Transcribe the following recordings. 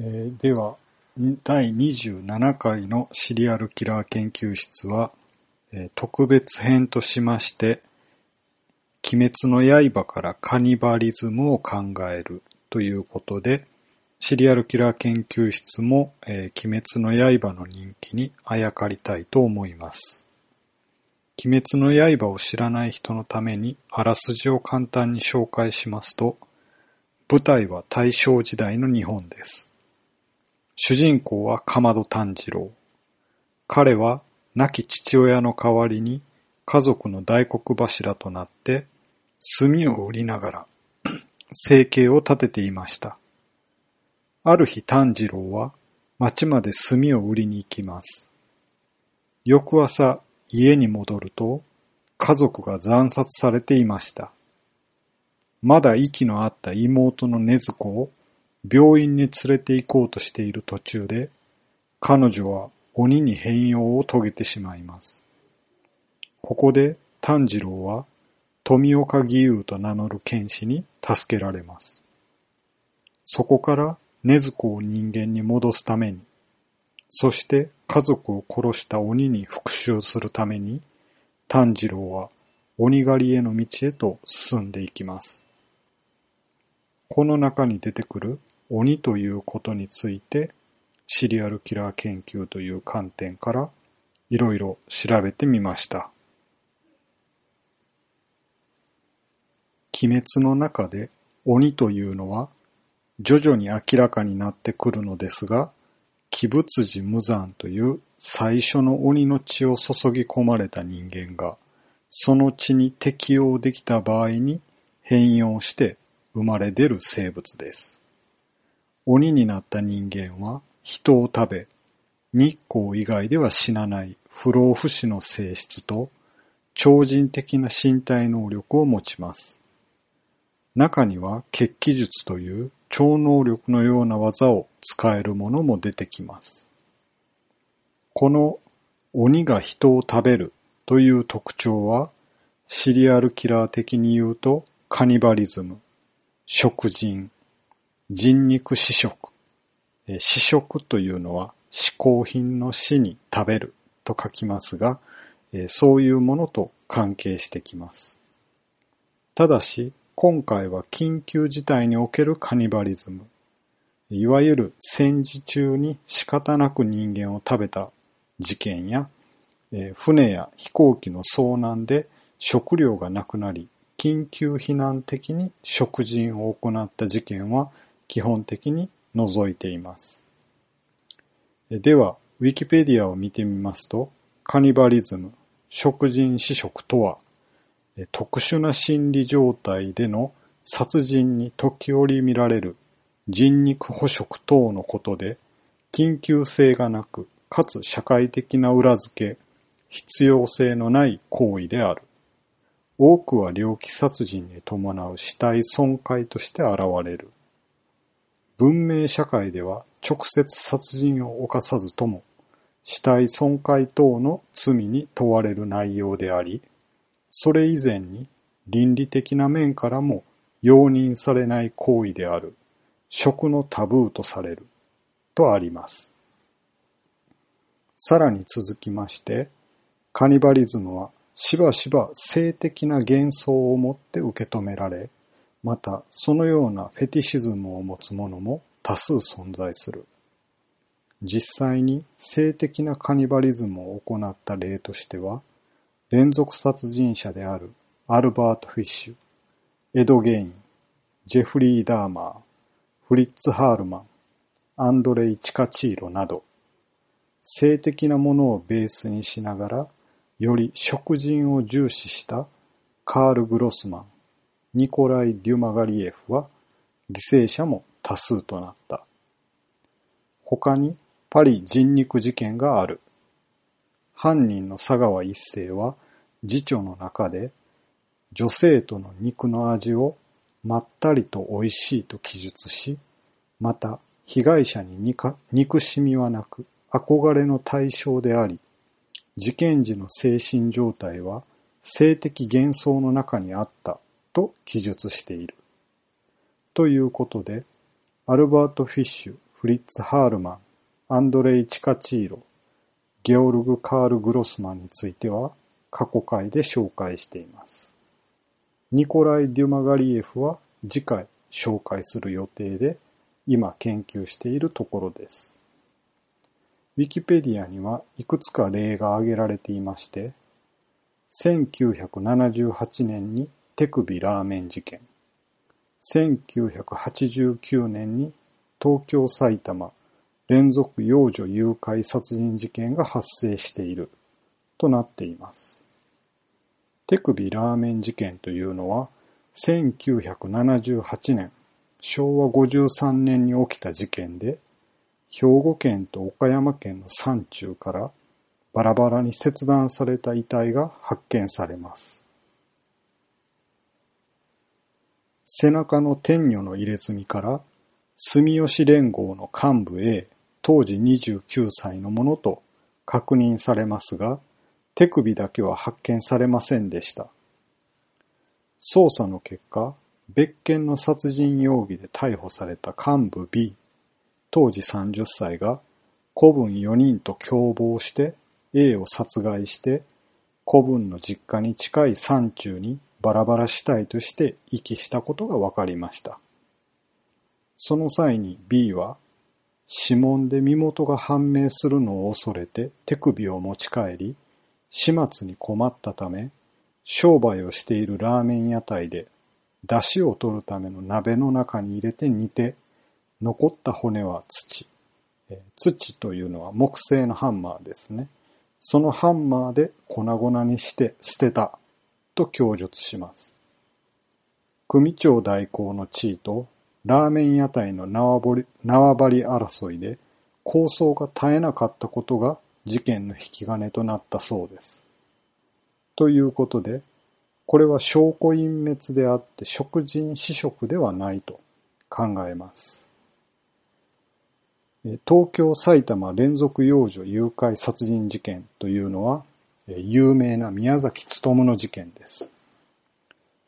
えーでは、第27回のシリアルキラー研究室は、えー特別編としまして、鬼滅の刃からカニバリズムを考えるということで、シリアルキラー研究室も、えー鬼滅の刃の人気にあやかりたいと思います。鬼滅の刃を知らない人のためにあらすじを簡単に紹介しますと、舞台は大正時代の日本です。主人公はかまど炭治郎。彼は亡き父親の代わりに家族の大黒柱となって炭を売りながら 生計を立てていました。ある日炭治郎は町まで炭を売りに行きます。翌朝家に戻ると家族が惨殺されていました。まだ息のあった妹の禰豆子を病院に連れて行こうとしている途中で、彼女は鬼に変容を遂げてしまいます。ここで炭治郎は富岡義勇と名乗る剣士に助けられます。そこから禰豆子を人間に戻すために、そして家族を殺した鬼に復讐するために、炭治郎は鬼狩りへの道へと進んでいきます。この中に出てくる鬼ということについて、シリアルキラー研究という観点からいろいろ調べてみました。鬼滅の中で鬼というのは徐々に明らかになってくるのですが、鬼仏寺無惨という最初の鬼の血を注ぎ込まれた人間が、その血に適応できた場合に変容して生まれ出る生物です。鬼になった人間は人を食べ、日光以外では死なない不老不死の性質と超人的な身体能力を持ちます。中には血気術という超能力のような技を使えるものも出てきます。この鬼が人を食べるという特徴はシリアルキラー的に言うとカニバリズム、食人、人肉試食。試食というのは嗜好品の死に食べると書きますが、そういうものと関係してきます。ただし、今回は緊急事態におけるカニバリズム。いわゆる戦時中に仕方なく人間を食べた事件や、船や飛行機の遭難で食料がなくなり、緊急避難的に食人を行った事件は基本的に除いています。では、ウィキペディアを見てみますと、カニバリズム、食人試食とは、特殊な心理状態での殺人に時折見られる人肉捕食等のことで、緊急性がなく、かつ社会的な裏付け、必要性のない行為である。多くは猟奇殺人に伴う死体損壊として現れる。文明社会では直接殺人を犯さずとも死体損壊等の罪に問われる内容であり、それ以前に倫理的な面からも容認されない行為である食のタブーとされるとあります。さらに続きまして、カニバリズムはしばしば性的な幻想を持って受け止められ、またそのようなフェティシズムを持つ者も多数存在する。実際に性的なカニバリズムを行った例としては、連続殺人者であるアルバート・フィッシュ、エド・ゲイン、ジェフリー・ダーマー、フリッツ・ハールマン、アンドレイ・チカチーロなど、性的なものをベースにしながら、より食人を重視したカール・グロスマン、ニコライ・デュマガリエフは犠牲者も多数となった。他にパリ人肉事件がある。犯人の佐川一世は次女の中で女性との肉の味をまったりと美味しいと記述し、また被害者に憎しみはなく憧れの対象であり、事件時の精神状態は性的幻想の中にあったと記述している。ということで、アルバート・フィッシュ、フリッツ・ハールマン、アンドレイ・チカチーロ、ゲオルグ・カール・グロスマンについては過去回で紹介しています。ニコライ・デュマガリエフは次回紹介する予定で今研究しているところです。ウィキペディアにはいくつか例が挙げられていまして、1978年に手首ラーメン事件、1989年に東京埼玉連続幼女誘拐殺人事件が発生しているとなっています。手首ラーメン事件というのは、1978年、昭和53年に起きた事件で、兵庫県と岡山県の山中からバラバラに切断された遺体が発見されます。背中の天女の入れ墨から、住吉連合の幹部 A、当時29歳のものと確認されますが、手首だけは発見されませんでした。捜査の結果、別件の殺人容疑で逮捕された幹部 B、当時30歳が子分4人と共謀して A を殺害して子分の実家に近い山中にバラバラ死体として遺棄したことが分かりました。その際に B は指紋で身元が判明するのを恐れて手首を持ち帰り、始末に困ったため、商売をしているラーメン屋台で、出汁を取るための鍋の中に入れて煮て、残った骨は土。土というのは木製のハンマーですね。そのハンマーで粉々にして捨てたと供述します。組長代行の地位とラーメン屋台の縄張り争いで抗争が絶えなかったことが事件の引き金となったそうです。ということで、これは証拠隠滅であって食人死食ではないと考えます。東京埼玉連続幼女誘拐殺人事件というのは、有名な宮崎努の事件です。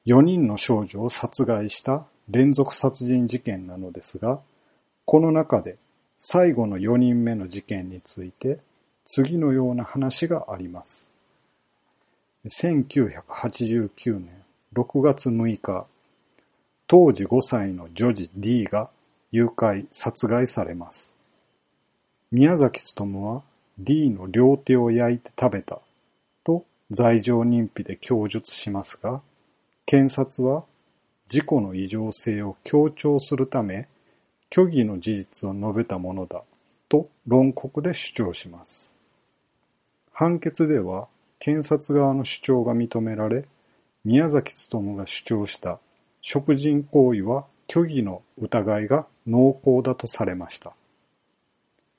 4人の少女を殺害した連続殺人事件なのですが、この中で最後の4人目の事件について次のような話があります。1989年6月6日、当時5歳の女児 D が誘拐、殺害されます。宮崎努は D の両手を焼いて食べた罪状認否で供述しますが、検察は事故の異常性を強調するため、虚偽の事実を述べたものだと論告で主張します。判決では、検察側の主張が認められ、宮崎努が主張した食人行為は虚偽の疑いが濃厚だとされました。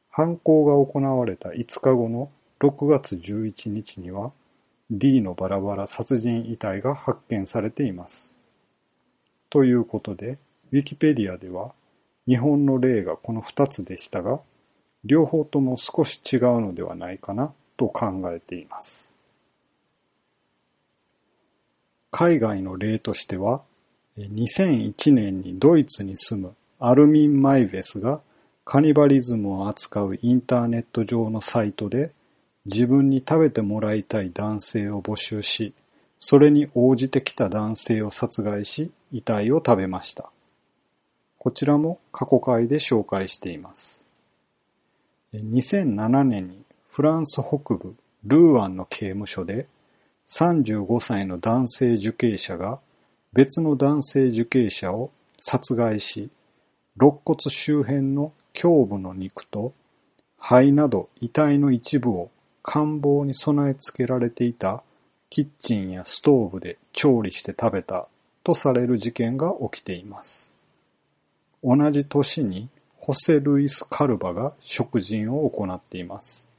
犯行が行われた5日後の6月11日には D のバラバラ殺人遺体が発見されています。ということで、ウィキペディアでは日本の例がこの2つでしたが、両方とも少し違うのではないかなと考えています。海外の例としては、2001年にドイツに住むアルミン・マイベスがカニバリズムを扱うインターネット上のサイトで自分に食べてもらいたい男性を募集し、それに応じてきた男性を殺害し、遺体を食べました。こちらも過去回で紹介しています。2007年にフランス北部ルーアンの刑務所で35歳の男性受刑者が別の男性受刑者を殺害し、肋骨周辺の胸部の肉と肺など遺体の一部を官房に備え付けられていたキッチンやストーブで調理して食べたとされる事件が起きています。同じ年にホセ・ルイス・カルバが食人を行っています。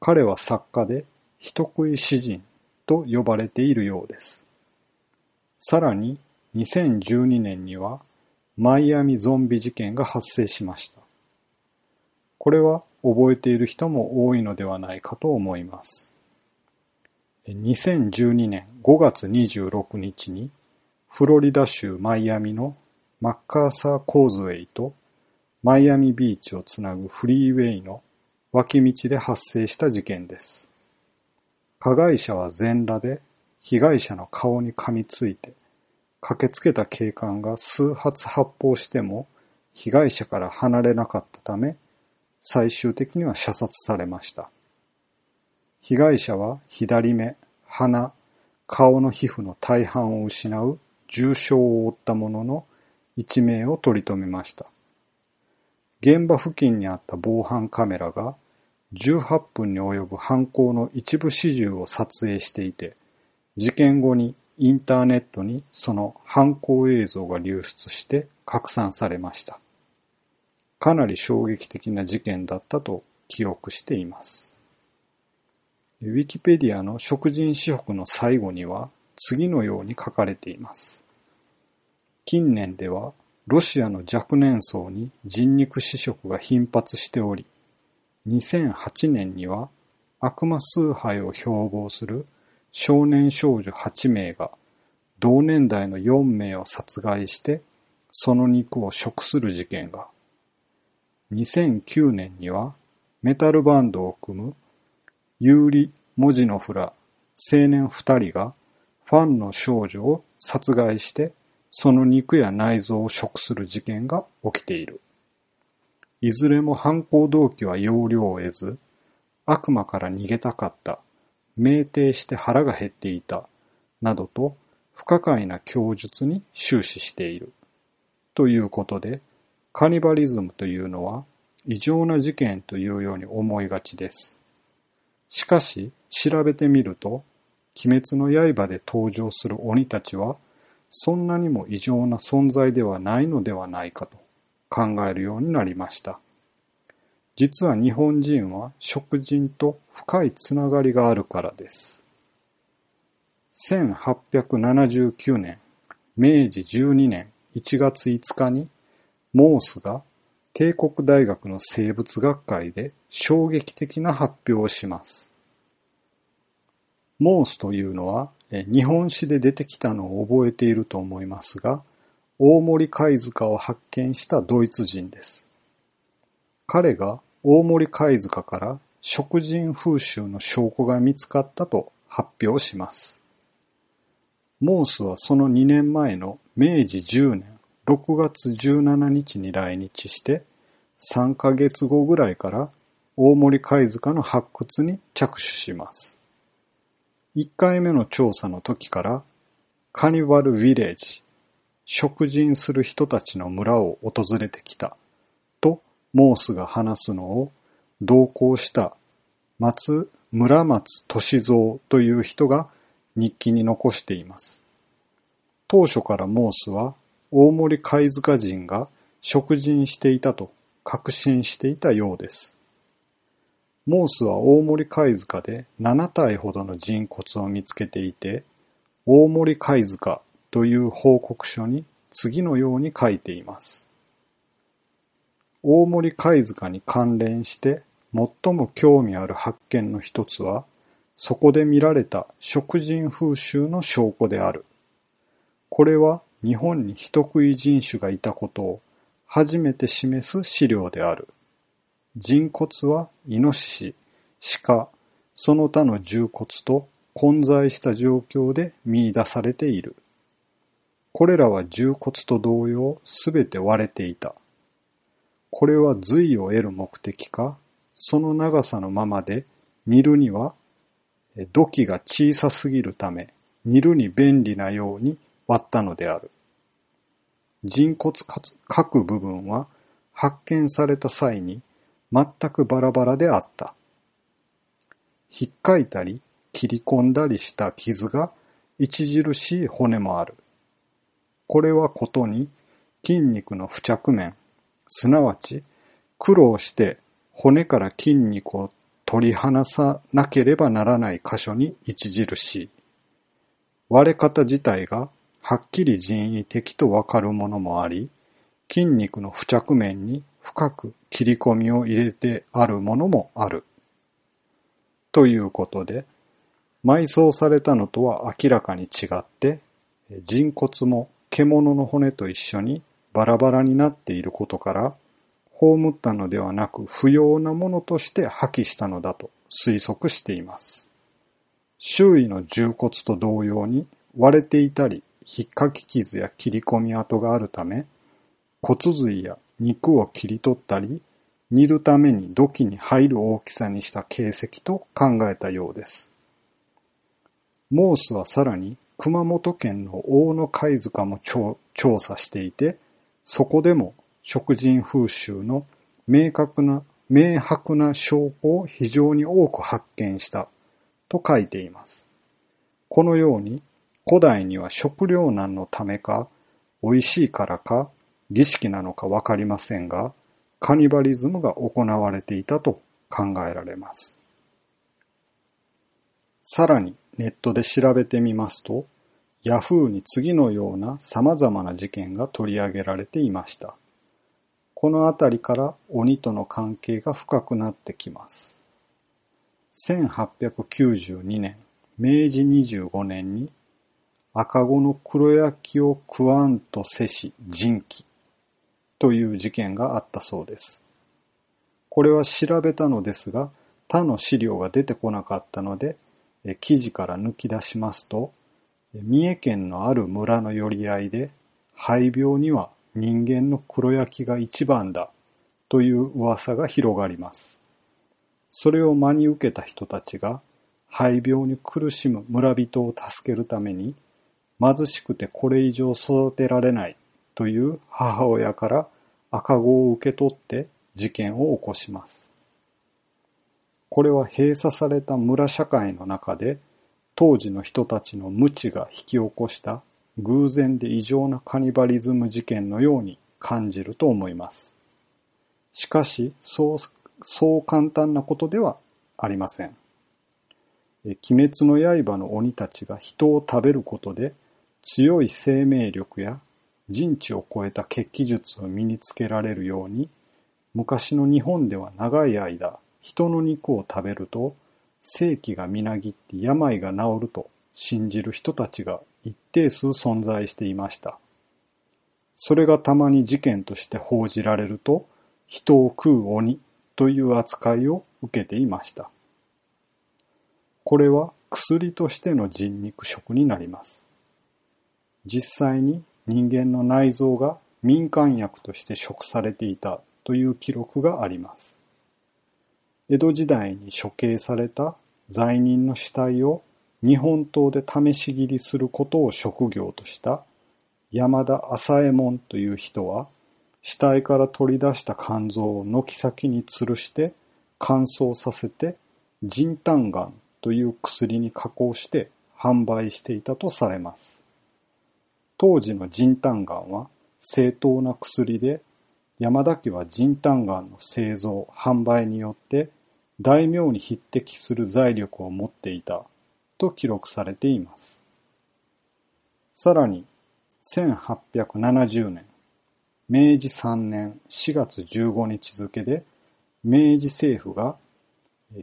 彼は作家で人食い詩人と呼ばれているようです。さらに2012年にはマイアミゾンビ事件が発生しました。これは覚えている人も多いのではないかと思います。2012年5月26日にフロリダ州マイアミのマッカーサー・コーズウェイとマイアミビーチをつなぐフリーウェイの脇道で発生した事件です。加害者は全裸で被害者の顔に噛みついて、駆けつけた警官が数発発砲しても被害者から離れなかったため、最終的には射殺されました。被害者は左目、鼻、顔の皮膚の大半を失う重傷を負ったものの一名を取り留めました。現場付近にあった防犯カメラが18分に及ぶ犯行の一部始終を撮影していて、事件後にインターネットにその犯行映像が流出して拡散されました。かなり衝撃的な事件だったと記憶しています。ウィキペディアの食人私北の最後には次のように書かれています。近年ではロシアの若年層に人肉死食が頻発しており、2008年には悪魔崇拝を標榜する少年少女8名が同年代の4名を殺害してその肉を食する事件が、2009年にはメタルバンドを組むユーリ・モジノフら青年2人がファンの少女を殺害してその肉や内臓を食する事件が起きている。いずれも犯行動機は要領を得ず、悪魔から逃げたかった、酩酊して腹が減っていた、などと不可解な供述に終始している。ということで、カニバリズムというのは異常な事件というように思いがちです。しかし、調べてみると、鬼滅の刃で登場する鬼たちはそんなにも異常な存在ではないのではないかと考えるようになりました。実は日本人は食人と深いつながりがあるからです。1879年、明治12年1月5日に、モースが帝国大学の生物学会で衝撃的な発表をします。モースというのは日本史で出てきたのを覚えていると思いますが、大森貝塚を発見したドイツ人です。彼が大森貝塚から食人風習の証拠が見つかったと発表します。モースはその2年前の明治10年6月17日に来日して3ヶ月後ぐらいから大森貝塚の発掘に着手します。1回目の調査の時から、カニバル・ヴィレージ、食人する人たちの村を訪れてきた、とモースが話すのを同行した松村松俊蔵という人が日記に残しています。当初からモースは大森貝塚人が食人していたと確信していたようです。モースは大森貝塚で7体ほどの人骨を見つけていて、大森貝塚という報告書に次のように書いています。大森貝塚に関連して最も興味ある発見の一つは、そこで見られた食人風習の証拠である。これは日本に人食い人種がいたことを初めて示す資料である。人骨はイノシシ、鹿、その他の重骨と混在した状況で見出されている。これらは重骨と同様すべて割れていた。これは髄を得る目的か、その長さのままで煮るには土器が小さすぎるため煮るに便利なように割ったのである。人骨各部分は発見された際に全くバラバラであった。引っかいたり切り込んだりした傷が著しい骨もある。これはことに筋肉の付着面、すなわち苦労して骨から筋肉を取り離さなければならない箇所に著しい。割れ方自体がはっきり人為的とわかるものもあり、筋肉の付着面に深く切り込みを入れてあるものもある。ということで、埋葬されたのとは明らかに違って、人骨も獣の骨と一緒にバラバラになっていることから、葬ったのではなく不要なものとして破棄したのだと推測しています。周囲の重骨と同様に割れていたり、引っかき傷や切り込み跡があるため、骨髄や肉を切り取ったり、煮るために土器に入る大きさにした形跡と考えたようです。モースはさらに熊本県の大野貝塚も調査していて、そこでも食人風習の明確な、明白な証拠を非常に多く発見したと書いています。このように古代には食糧難のためか、美味しいからか、儀式なのかわかりませんが、カニバリズムが行われていたと考えられます。さらにネットで調べてみますと、ヤフーに次のような様々な事件が取り上げられていました。このあたりから鬼との関係が深くなってきます。1892年、明治25年に赤子の黒焼きを食わんとせし人気という事件があったそうです。これは調べたのですが、他の資料が出てこなかったので、記事から抜き出しますと、三重県のある村の寄り合いで、肺病には人間の黒焼きが一番だという噂が広がります。それを真に受けた人たちが、肺病に苦しむ村人を助けるために、貧しくてこれ以上育てられないという母親から赤子を受け取って事件を起こします。これは閉鎖された村社会の中で当時の人たちの無知が引き起こした偶然で異常なカニバリズム事件のように感じると思います。しかし、そうそう簡単なことではありません。鬼滅の刃の鬼たちが人を食べることで強い生命力や人知を超えた血気術を身につけられるように昔の日本では長い間人の肉を食べると生気がみなぎって病が治ると信じる人たちが一定数存在していました。それがたまに事件として報じられると人を食う鬼という扱いを受けていました。これは薬としての人肉食になります。実際に人間の内臓が民間薬として食されていたという記録があります。江戸時代に処刑された罪人の死体を日本刀で試し切りすることを職業とした山田浅右衛門という人は死体から取り出した肝臓を軒先に吊るして乾燥させて人胆丸という薬に加工して販売していたとされます。当時の人胆丸は正当な薬で山田家は人胆丸の製造、販売によって大名に匹敵する財力を持っていたと記録されています。さらに1870年明治3年4月15日付で明治政府が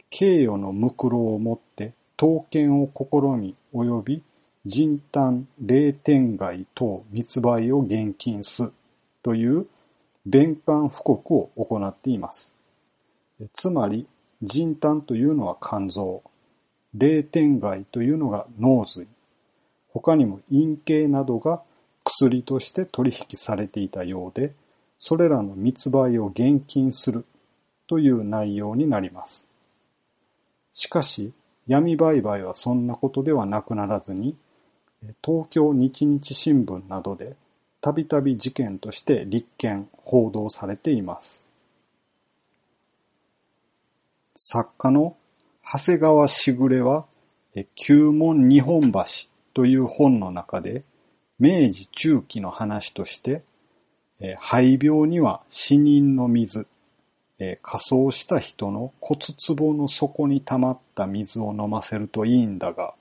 敬与のムクロをもって刀剣を試み及び人丹霊天外等密売を現金すという弁官布告を行っています。つまり人丹というのは肝臓、霊天外というのが脳髄、他にも陰茎などが薬として取引されていたようで、それらの密売を現金するという内容になります。しかし、闇売買はそんなことではなくならずに、東京日日新聞などでたびたび事件として立件、報道されています。作家の長谷川しぐれは、旧門日本橋という本の中で、明治中期の話として、肺病には死人の水、仮装した人の骨壺の底に溜まった水を飲ませるといいんだが、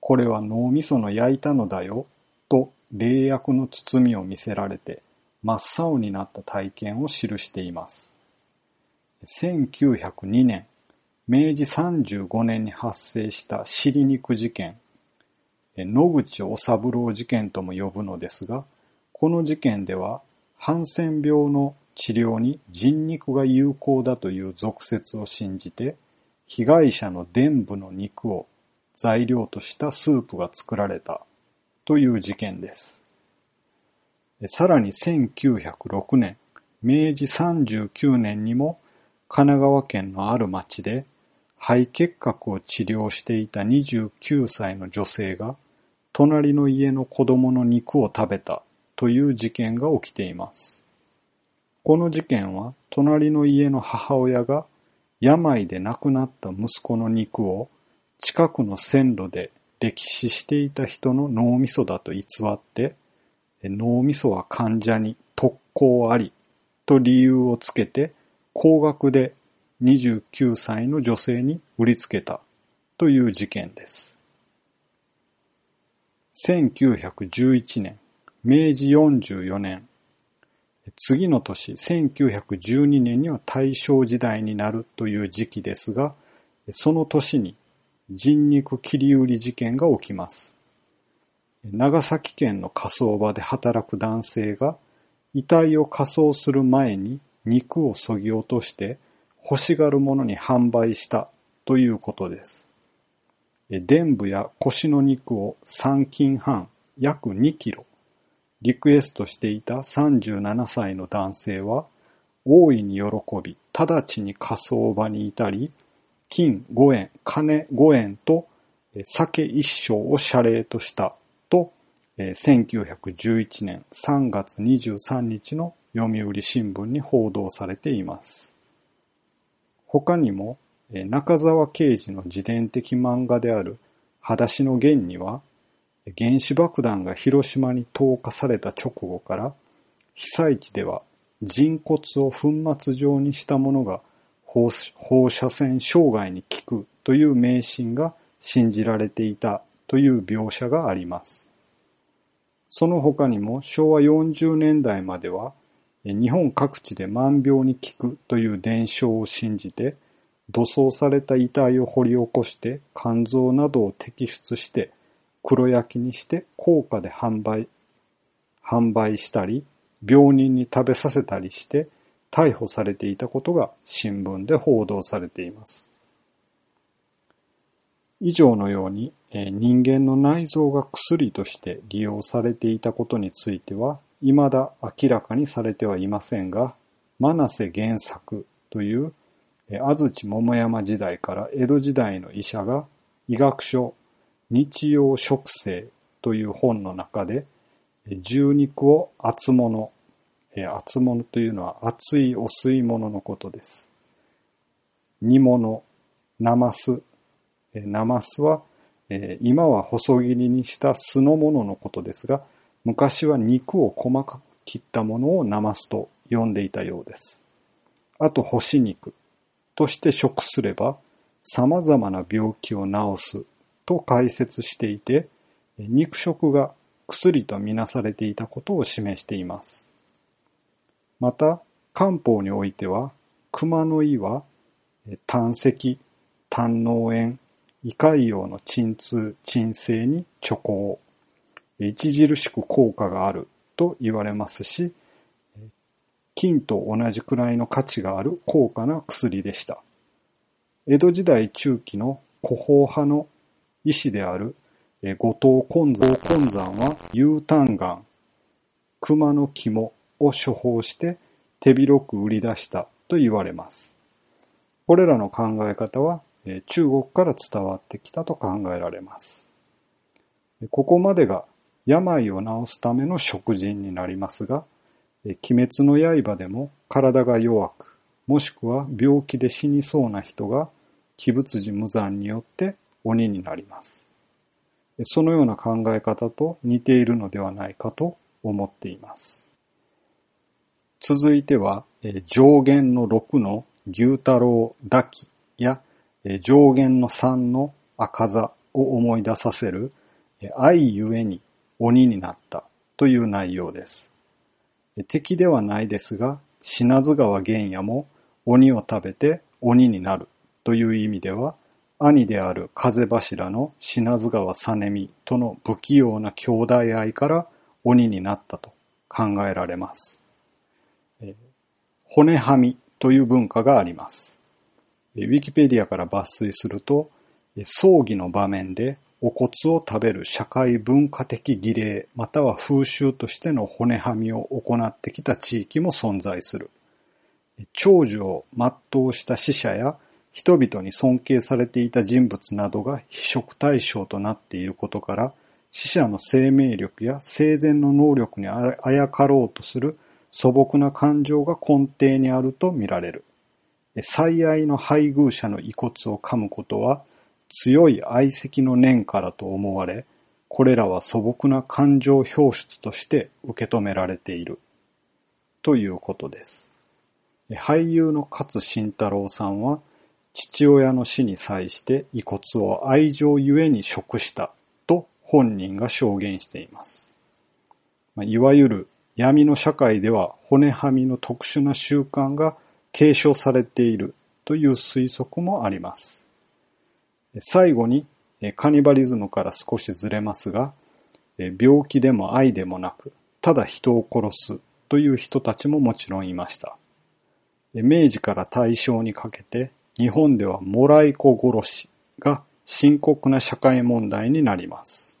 これは脳みその焼いたのだよ、と霊薬の包みを見せられて真っ青になった体験を記しています。1902年、明治35年に発生した尻肉事件、野口治三郎事件とも呼ぶのですが、この事件では、ハンセン病の治療に人肉が有効だという俗説を信じて、被害者の伝部の肉を材料としたスープが作られたという事件です。さらに1906年、明治39年にも神奈川県のある町で肺結核を治療していた29歳の女性が隣の家の子供の肉を食べたという事件が起きています。この事件は隣の家の母親が病で亡くなった息子の肉を近くの線路で歴史していた人の脳みそだと偽って脳みそは患者に特攻ありと理由をつけて高額で29歳の女性に売りつけたという事件です。1911年、明治44年、次の年1912年には大正時代になるという時期ですが、その年に人肉切り売り事件が起きます。長崎県の火葬場で働く男性が遺体を火葬する前に肉を削ぎ落として欲しがる者に販売したということです。伝部や腰の肉を3斤半、約2キロ、リクエストしていた37歳の男性は、大いに喜び、直ちに火葬場に至り、金5円、金5円と酒一升を謝礼としたと、1911年3月23日の読売新聞に報道されています。他にも、中沢啓治の自伝的漫画である裸足の弦には、原子爆弾が広島に投下された直後から、被災地では人骨を粉末状にしたものが放射線障害に効くという迷信が信じられていたという描写があります。その他にも昭和40年代までは日本各地で万病に効くという伝承を信じて、土葬された遺体を掘り起こして肝臓などを摘出して黒焼きにして高価で販売、販売したり、病人に食べさせたりして逮捕されていたことが新聞で報道されています。以上のように、人間の内臓が薬として利用されていたことについては、未だ明らかにされてはいませんが、真瀬原作という安土桃山時代から江戸時代の医者が医学書日用食生という本の中で重肉を厚物、厚物というのは熱いお吸い物のことです。煮物、ナマス、ナマスは今は細切りにした酢の物のことですが、昔は肉を細かく切ったものをナマスと呼んでいたようです。あと干し肉として食すれば様々な病気を治すと解説していて、肉食が薬とみなされていたことを示しています。また、漢方においては、熊の胃は、胆石、胆脳炎、胃潰瘍の鎮痛、鎮静に貯行、著しく効果があると言われますし、金と同じくらいの価値がある高価な薬でした。江戸時代中期の古法派の医師である後藤根山根山は有炭丸、熊の肝を処方して手広く売り出したと言われます。これらの考え方は中国から伝わってきたと考えられます。ここまでが病を治すための食人になりますが、鬼滅の刃でも体が弱く、もしくは病気で死にそうな人が鬼仏寺無惨によって鬼になります。そのような考え方と似ているのではないかと思っています。続いては、上限の6の牛太郎抱きや上限の3の赤座を思い出させる愛ゆえに鬼になったという内容です。敵ではないですが、品津川玄也も鬼を食べて鬼になるという意味では、兄である風柱の品津川実美との不器用な兄弟愛から鬼になったと考えられます。骨はみという文化があります。ウィキペディアから抜粋すると、葬儀の場面でお骨を食べる社会文化的儀礼または風習としての骨はみを行ってきた地域も存在する。長寿を全うした死者や人々に尊敬されていた人物などが非職対象となっていることから、死者の生命力や生前の能力にあやかろうとする素朴な感情が根底にあると見られる。最愛の配偶者の遺骨を噛むことは強い愛惜の念からと思われ、これらは素朴な感情表出として受け止められている。ということです。俳優の勝慎太郎さんは、父親の死に際して遺骨を愛情ゆえに食したと本人が証言しています。いわゆる闇の社会では骨はみの特殊な習慣が継承されているという推測もあります。最後にカニバリズムから少しずれますが、病気でも愛でもなく、ただ人を殺すという人たちももちろんいました。明治から大正にかけて日本ではもらい子殺しが深刻な社会問題になります。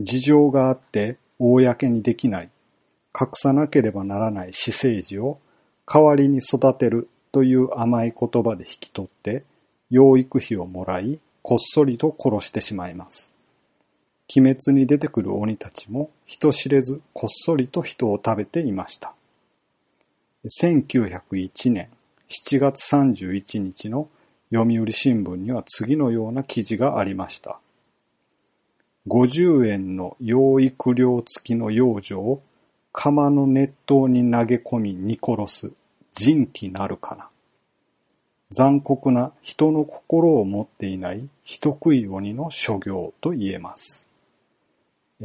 事情があって公にできない、隠さなければならない私生児を代わりに育てるという甘い言葉で引き取って養育費をもらいこっそりと殺してしまいます。鬼滅に出てくる鬼たちも人知れずこっそりと人を食べていました。1901年7月31日の読売新聞には次のような記事がありました。50円の養育料付きの養女を釜の熱湯に投げ込み煮殺す人気なるかな。残酷な人の心を持っていない人食い鬼の所業と言えます。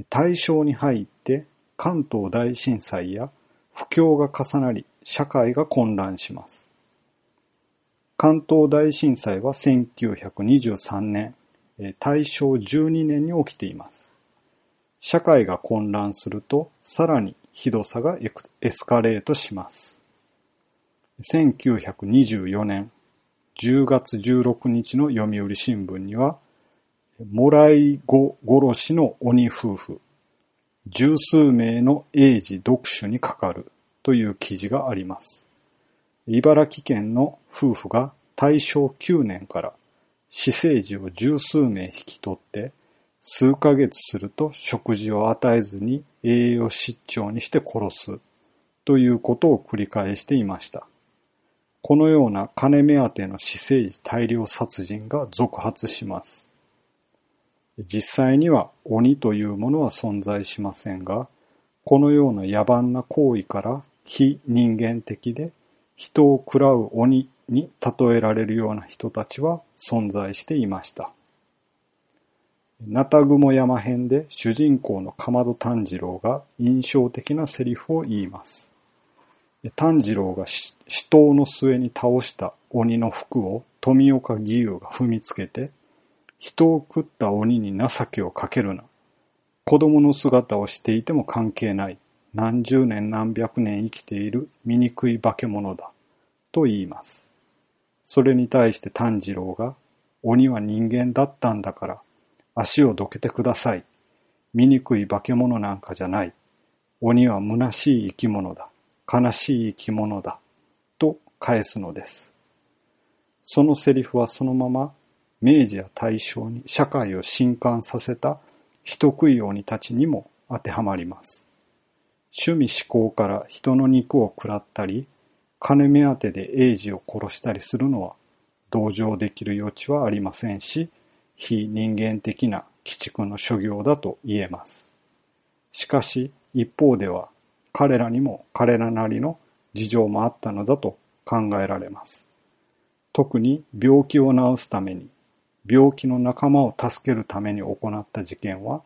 大正に入って関東大震災や不況が重なり社会が混乱します。関東大震災は1923年、大正12年に起きています。社会が混乱すると、さらにひどさがエスカレートします。1924年10月16日の読売新聞には、もらい子殺しの鬼夫婦、十数名の英治読書にかかるという記事があります。茨城県の夫婦が大正9年から死生児を十数名引き取って数ヶ月すると食事を与えずに栄養失調にして殺すということを繰り返していました。このような金目当ての死生児大量殺人が続発します。実際には鬼というものは存在しませんが、このような野蛮な行為から非人間的で人を喰らう鬼に例えられるような人たちは存在していました。ナタグモ山編で主人公のかまど炭治郎が印象的なセリフを言います。炭治郎が死闘の末に倒した鬼の服を富岡義勇が踏みつけて、人を食った鬼に情けをかけるな。子供の姿をしていても関係ない。何十年何百年生きている醜い化け物だ、と言います。それに対して炭治郎が、鬼は人間だったんだから、足をどけてください。醜い化け物なんかじゃない。鬼は虚しい生き物だ。悲しい生き物だ。と返すのです。そのセリフはそのまま明治や大正に社会を震撼させた人食い鬼たちにも当てはまります。趣味思考から人の肉を食らったり、金目当てで英治を殺したりするのは同情できる余地はありませんし、非人間的な鬼畜の所業だと言えます。しかし一方では彼らにも彼らなりの事情もあったのだと考えられます。特に病気を治すために、病気の仲間を助けるために行った事件は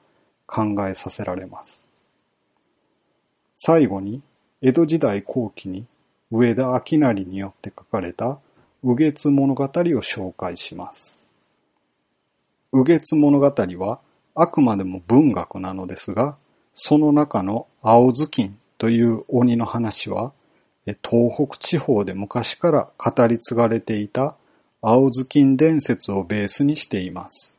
考えさせられます。最後に、江戸時代後期に上田明成によって書かれた右月物語を紹介します。右月物語はあくまでも文学なのですが、その中の青頭巾という鬼の話は、東北地方で昔から語り継がれていた青ずきん伝説をベースにしています。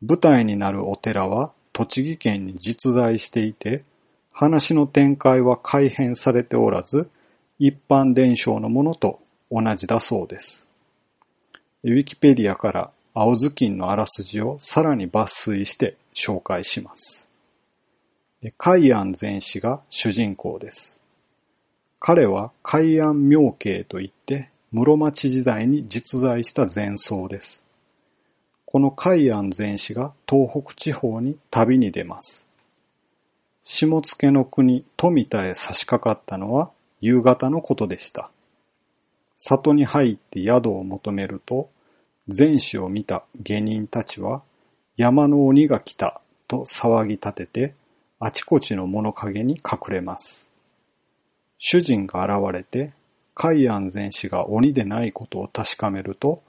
舞台になるお寺は栃木県に実在していて、話の展開は改変されておらず、一般伝承のものと同じだそうです。ウィキペディアから青ずきんのあらすじをさらに抜粋して紹介します。海安禅師が主人公です。彼は海安妙慶といって室町時代に実在した禅僧です。この海安禅師が東北地方に旅に出ます。下野の国富田へ差し掛かったのは夕方のことでした。里に入って宿を求めると、前史を見た下人たちは、山の鬼が来たと騒ぎ立てて、あちこちの物陰に隠れます。主人が現れて、海安全氏が鬼でないことを確かめると、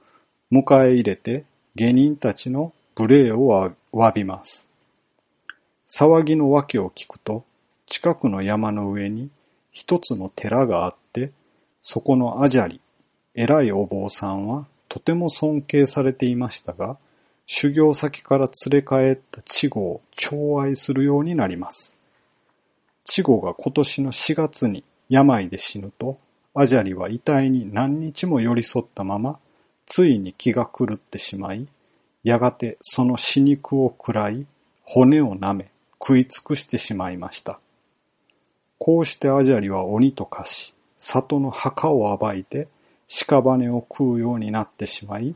迎え入れて下人たちの無礼を詫びます。騒ぎの訳を聞くと、近くの山の上に一つの寺があって、そこのアジャリ、偉いお坊さんはとても尊敬されていましたが、修行先から連れ帰った稚児を寵愛するようになります。稚児が今年の4月に病で死ぬと、アジャリは遺体に何日も寄り添ったまま、ついに気が狂ってしまい、やがてその死肉を喰らい、骨を舐め、食い尽くしてしまいました。こうしてアジャリは鬼と化し、里の墓を暴いて屍を食うようになってしまい、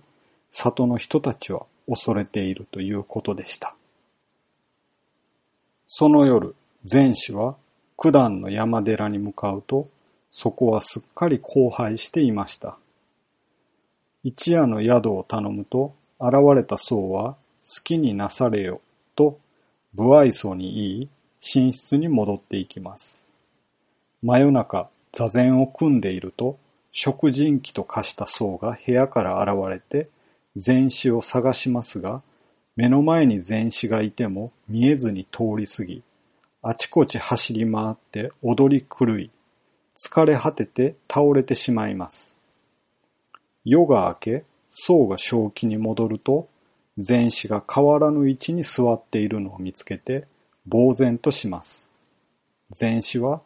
里の人たちは恐れているということでした。その夜、前氏は九段の山寺に向かうと、そこはすっかり荒廃していました。一夜の宿を頼むと、現れた僧は、好きになされよ、と不愛想に言い、寝室に戻っていきます。真夜中、座禅を組んでいると、食人鬼と化した僧が部屋から現れて、禅師を探しますが、目の前に禅師がいても見えずに通り過ぎ、あちこち走り回って踊り狂い、疲れ果てて倒れてしまいます。夜が明け、僧が正気に戻ると、前子が変わらぬ位置に座っているのを見つけて、呆然とします。前子は、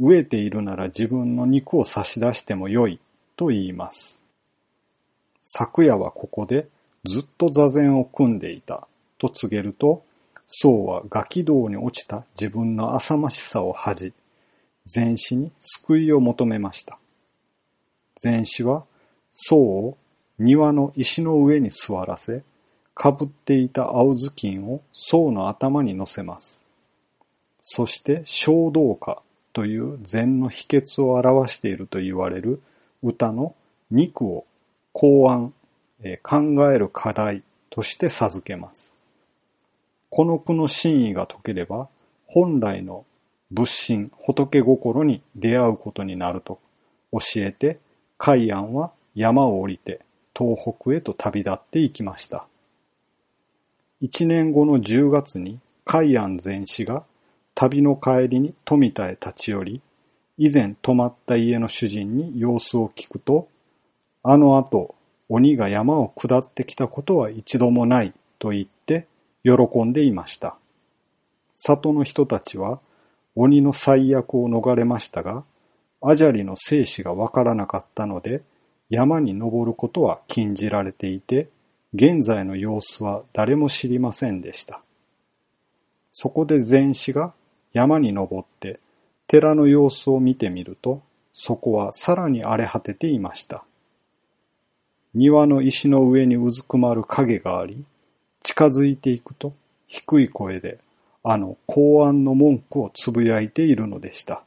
飢えているなら自分の肉を差し出してもよい、と言います。昨夜はここでずっと座禅を組んでいた、と告げると、僧はガキ道に落ちた自分の浅ましさを恥じ、前子に救いを求めました。前子は僧を庭の石の上に座らせ、かぶっていた青ずきんを僧の頭に乗せます。そして衝動歌という禅の秘訣を表していると言われる歌の肉を考案、え考える課題として授けます。この句の真意が解ければ、本来の仏心、仏心に出会うことになると教えて、海安は山を降りて東北へと旅立っていきました。一年後の10月に海安禅師が旅の帰りに富田へ立ち寄り、以前泊まった家の主人に様子を聞くと、あの後、鬼が山を下ってきたことは一度もないと言って喜んでいました。里の人たちは鬼の最悪を逃れましたが、アジャリの生死がわからなかったので、山に登ることは禁じられていて、現在の様子は誰も知りませんでした。そこで禅師が山に登って寺の様子を見てみると、そこはさらに荒れ果てていました。庭の石の上にうずくまる影があり、近づいていくと低い声であの公安の文句をつぶやいているのでした。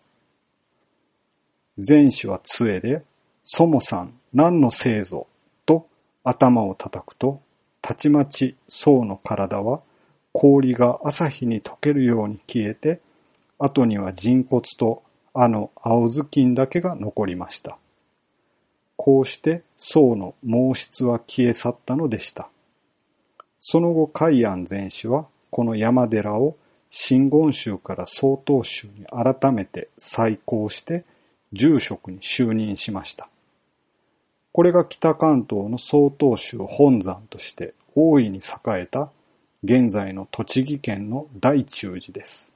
禅師は杖で、そもさん何のせいぞと頭を叩くと、たちまち僧の体は氷が朝日に溶けるように消えて、後には人骨とあの青ずきんだけが残りました。こうして僧の毛質は消え去ったのでした。その後海安禅師はこの山寺を真言宗から曹洞宗に改めて再興して住職に就任しました。これが北関東の曹洞宗本山として大いに栄えた現在の栃木県の大中寺です。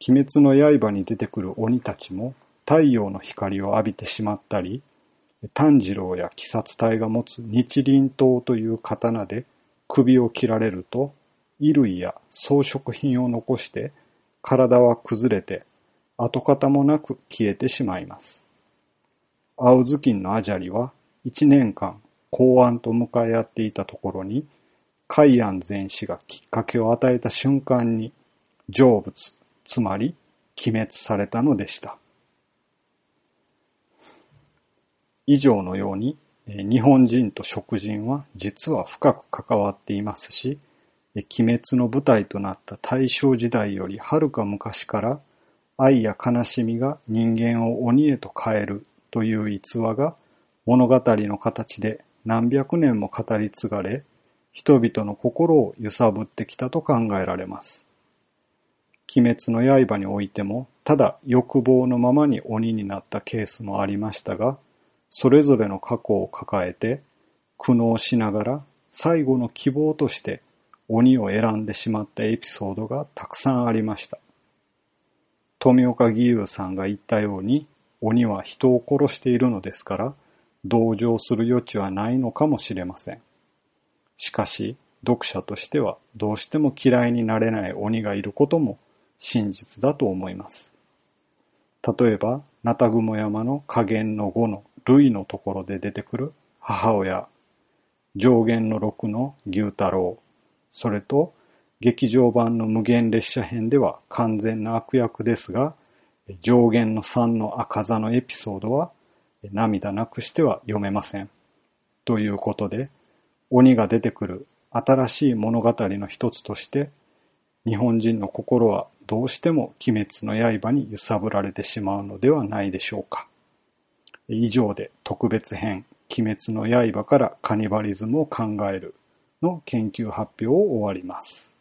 鬼滅の刃に出てくる鬼たちも太陽の光を浴びてしまったり、炭治郎や鬼殺隊が持つ日輪刀という刀で首を切られると、衣類や装飾品を残して体は崩れて跡形もなく消えてしまいます。青ずきんのアジャリは一年間公安と向かい合っていたところに海安全氏がきっかけを与えた瞬間に成仏、つまり鬼滅されたのでした。以上のように日本人と食人は実は深く関わっていますし、鬼滅の舞台となった大正時代よりはるか昔から愛や悲しみが人間を鬼へと変えるという逸話が物語の形で何百年も語り継がれ、人々の心を揺さぶってきたと考えられます。鬼滅の刃においても、ただ欲望のままに鬼になったケースもありましたが、それぞれの過去を抱えて、苦悩しながら最後の希望として鬼を選んでしまったエピソードがたくさんありました。富岡義勇さんが言ったように、鬼は人を殺しているのですから、同情する余地はないのかもしれません。しかし、読者としてはどうしても嫌いになれない鬼がいることも真実だと思います。例えば、ナタグモ山の加減の5の類のところで出てくる母親、上限の6の牛太郎、それと劇場版の無限列車編では完全な悪役ですが、上限の3の赤座のエピソードは涙なくしては読めません。ということで、鬼が出てくる新しい物語の一つとして、日本人の心はどうしても鬼滅の刃に揺さぶられてしまうのではないでしょうか。以上で特別編、鬼滅の刃からカニバリズムを考えるの研究発表を終わります。